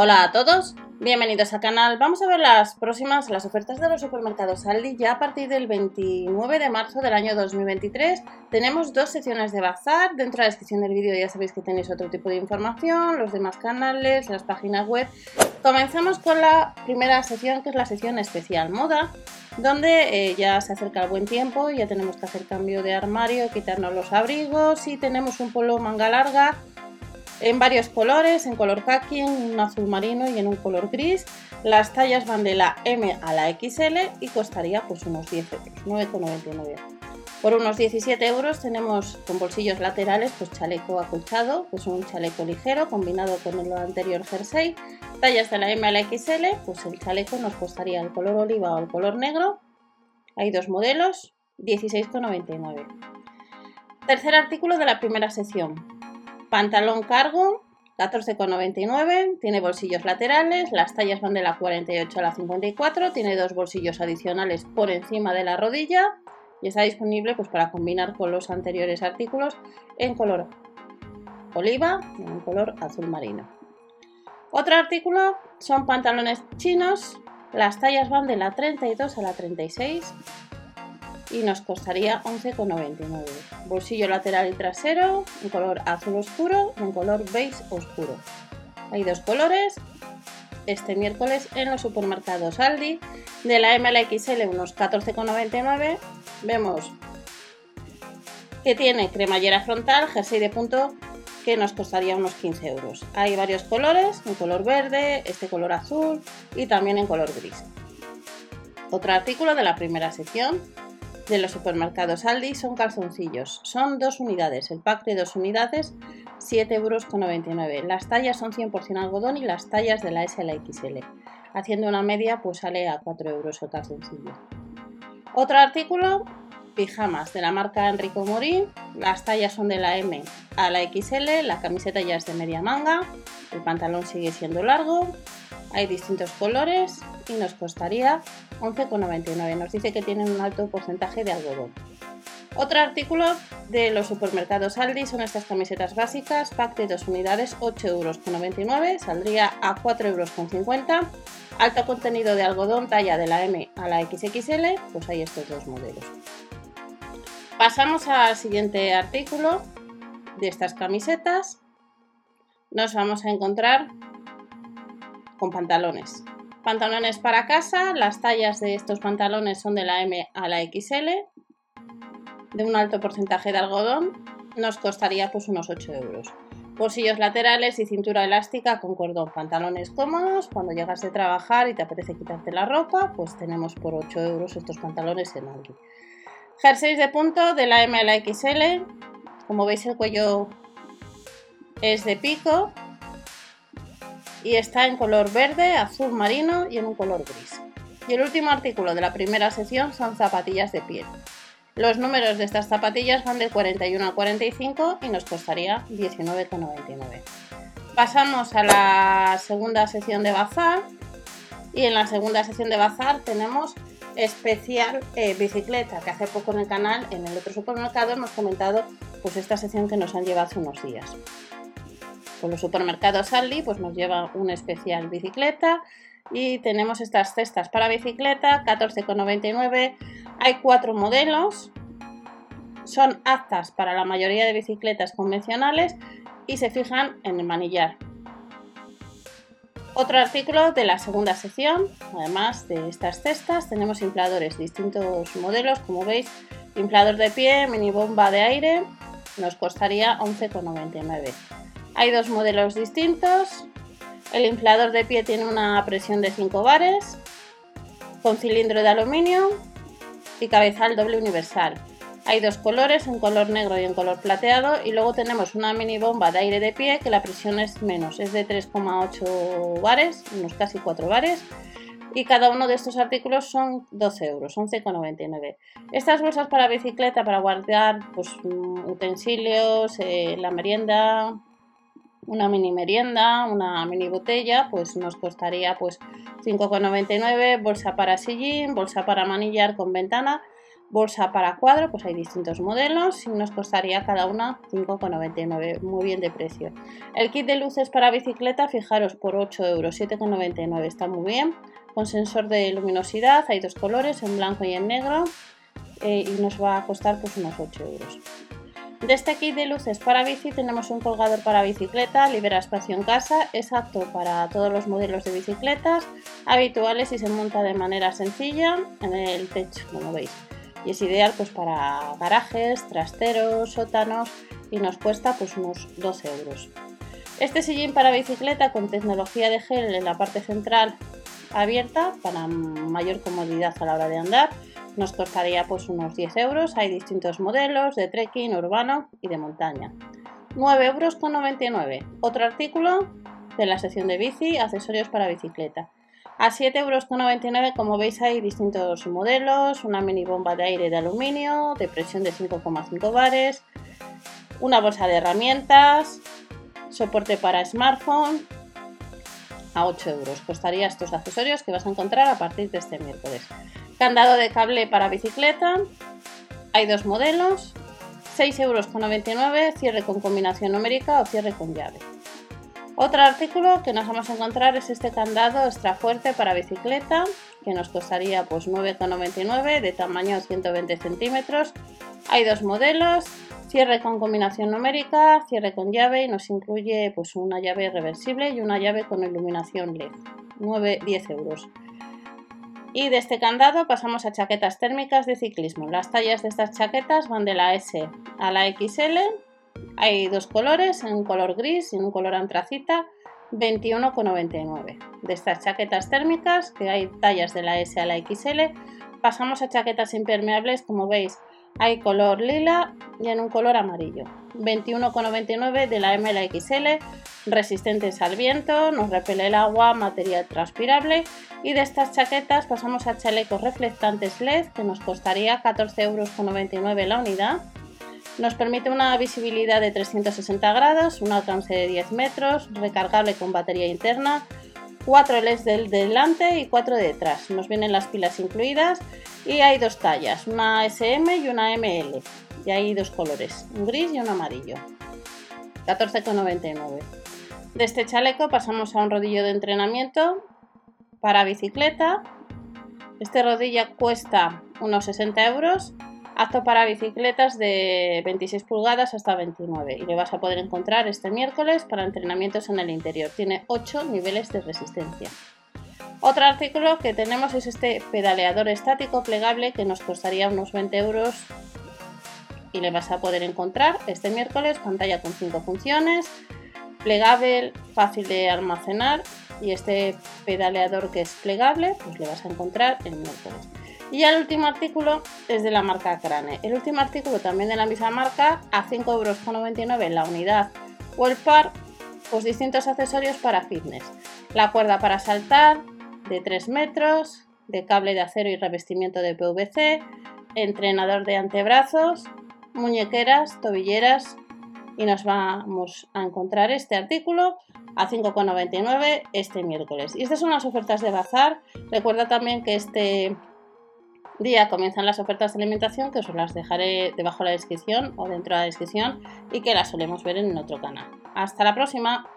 Hola a todos, bienvenidos al canal. Vamos a ver las próximas, las ofertas de los supermercados Aldi. Ya a partir del 29 de marzo del año 2023 tenemos dos secciones de bazar. Dentro de la descripción del vídeo ya sabéis que tenéis otro tipo de información, los demás canales, las páginas web. Comenzamos con la primera sección que es la sección especial moda, donde eh, ya se acerca el buen tiempo, ya tenemos que hacer cambio de armario, quitarnos los abrigos y tenemos un polo manga larga en varios colores, en color khaki, en un azul marino y en un color gris. Las tallas van de la M a la XL y costaría pues unos 10 euros, 9,99. Por unos 17 euros tenemos con bolsillos laterales pues chaleco acolchado, pues un chaleco ligero combinado con el anterior jersey. Tallas de la M a la XL, pues el chaleco nos costaría el color oliva o el color negro. Hay dos modelos, 16,99. Tercer artículo de la primera sección, Pantalón cargo, 14,99, tiene bolsillos laterales, las tallas van de la 48 a la 54, tiene dos bolsillos adicionales por encima de la rodilla y está disponible pues, para combinar con los anteriores artículos en color oliva y en color azul marino. Otro artículo son pantalones chinos, las tallas van de la 32 a la 36 y nos costaría 11,99. Bolsillo lateral y trasero en color azul oscuro y en color beige oscuro. Hay dos colores. Este miércoles en los supermercados Aldi de la MLXL unos 14,99 vemos que tiene cremallera frontal, jersey de punto que nos costaría unos 15 euros. Hay varios colores, un color verde, este color azul y también en color gris. Otro artículo de la primera sección de los supermercados Aldi son calzoncillos. Son dos unidades, el pack de dos unidades, 7,99 euros. Las tallas son 100% algodón y las tallas de la S a la XL. Haciendo una media, pues sale a 4 euros el calzoncillo. Otro artículo, pijamas de la marca Enrico Morín. Las tallas son de la M a la XL, la camiseta ya es de media manga, el pantalón sigue siendo largo, hay distintos colores y nos costaría 11,99. Nos dice que tienen un alto porcentaje de algodón. Otro artículo de los supermercados Aldi son estas camisetas básicas, pack de dos unidades, 8,99 euros, saldría a 4,50 euros. Alto contenido de algodón, talla de la M a la XXL, pues hay estos dos modelos. Pasamos al siguiente artículo de estas camisetas. Nos vamos a encontrar con pantalones. Pantalones para casa, las tallas de estos pantalones son de la M a la XL, de un alto porcentaje de algodón, nos costaría pues unos 8 euros. Bolsillos laterales y cintura elástica con cordón. Pantalones cómodos, cuando llegas de trabajar y te apetece quitarte la ropa, pues tenemos por 8 euros estos pantalones en Aldi. Jerseys de punto de la M a la XL, como veis el cuello es de pico, y está en color verde, azul marino y en un color gris. Y el último artículo de la primera sección son zapatillas de piel. Los números de estas zapatillas van de 41 a 45 y nos costaría 19,99. Pasamos a la segunda sección de bazar y en la segunda sección de bazar tenemos especial eh, bicicleta que hace poco en el canal en el otro supermercado hemos comentado pues esta sección que nos han llevado hace unos días con los supermercados Aldi pues nos lleva una especial bicicleta y tenemos estas cestas para bicicleta 14,99 hay cuatro modelos. Son aptas para la mayoría de bicicletas convencionales y se fijan en el manillar. Otro artículo de la segunda sección. Además de estas cestas tenemos infladores distintos modelos como veis inflador de pie mini bomba de aire nos costaría 11,99 hay dos modelos distintos. El inflador de pie tiene una presión de 5 bares, con cilindro de aluminio y cabezal doble universal. Hay dos colores, un color negro y un color plateado. Y luego tenemos una mini bomba de aire de pie que la presión es menos, es de 3,8 bares, unos casi 4 bares. Y cada uno de estos artículos son 12 euros, 11,99. Estas bolsas para bicicleta para guardar pues, utensilios, eh, la merienda, una mini merienda, una mini botella, pues nos costaría pues 5,99, bolsa para sillín, bolsa para manillar con ventana, Bolsa para cuadro, pues hay distintos modelos y nos costaría cada una 5,99, muy bien de precio. El kit de luces para bicicleta, fijaros, por 8 euros, 7,99, está muy bien. Con sensor de luminosidad, hay dos colores, en blanco y en negro, eh, y nos va a costar pues unos 8 euros. De este kit de luces para bici tenemos un colgador para bicicleta, libera espacio en casa, es apto para todos los modelos de bicicletas habituales y se monta de manera sencilla en el techo, como veis. Y es ideal pues para garajes, trasteros, sótanos y nos cuesta pues unos 12 euros. Este sillín para bicicleta con tecnología de gel en la parte central abierta para mayor comodidad a la hora de andar nos costaría pues unos 10 euros. Hay distintos modelos de trekking, urbano y de montaña. 9 euros con 99. Otro artículo de la sección de bici, accesorios para bicicleta. A 7 euros con 99, como veis, hay distintos modelos: una mini bomba de aire de aluminio de presión de 5,5 bares, una bolsa de herramientas, soporte para smartphone. A 8 euros costaría estos accesorios que vas a encontrar a partir de este miércoles. Candado de cable para bicicleta. Hay dos modelos. 6,99 euros, cierre con combinación numérica o cierre con llave. Otro artículo que nos vamos a encontrar es este candado extra fuerte para bicicleta, que nos costaría pues 9,99 de tamaño 120 centímetros. Hay dos modelos, cierre con combinación numérica, cierre con llave y nos incluye pues una llave reversible y una llave con iluminación LED. 9-10 euros. Y de este candado pasamos a chaquetas térmicas de ciclismo. Las tallas de estas chaquetas van de la S a la XL. Hay dos colores, un color gris y un color antracita, 21,99. De estas chaquetas térmicas, que hay tallas de la S a la XL, pasamos a chaquetas impermeables, como veis, hay color lila y en un color amarillo. 21,99 de la M a la XL, resistentes al viento, nos repele el agua, material transpirable y de estas chaquetas pasamos a chalecos reflectantes LED que nos costaría 14,99 euros la unidad. Nos permite una visibilidad de 360 grados, un alcance de 10 metros, recargable con batería interna, 4 LEDs del delante y 4 de detrás. Nos vienen las pilas incluidas y hay dos tallas, una SM y una ML. Y hay dos colores, un gris y un amarillo. 14,99. De este chaleco pasamos a un rodillo de entrenamiento para bicicleta. Este rodilla cuesta unos 60 euros, apto para bicicletas de 26 pulgadas hasta 29 y le vas a poder encontrar este miércoles para entrenamientos en el interior. Tiene 8 niveles de resistencia. Otro artículo que tenemos es este pedaleador estático plegable que nos costaría unos 20 euros y le vas a poder encontrar este miércoles pantalla con 5 funciones, plegable, fácil de almacenar y este pedaleador que es plegable, pues le vas a encontrar el miércoles. Y el último artículo es de la marca Crane. El último artículo también de la misma marca a 5,99 euros en la unidad o el pues distintos accesorios para fitness. La cuerda para saltar de 3 metros, de cable de acero y revestimiento de PVC, entrenador de antebrazos, muñequeras, tobilleras, y nos vamos a encontrar este artículo a 5,99 este miércoles. Y estas son las ofertas de bazar. Recuerda también que este día comienzan las ofertas de alimentación que os las dejaré debajo de la descripción o dentro de la descripción y que las solemos ver en otro canal. Hasta la próxima.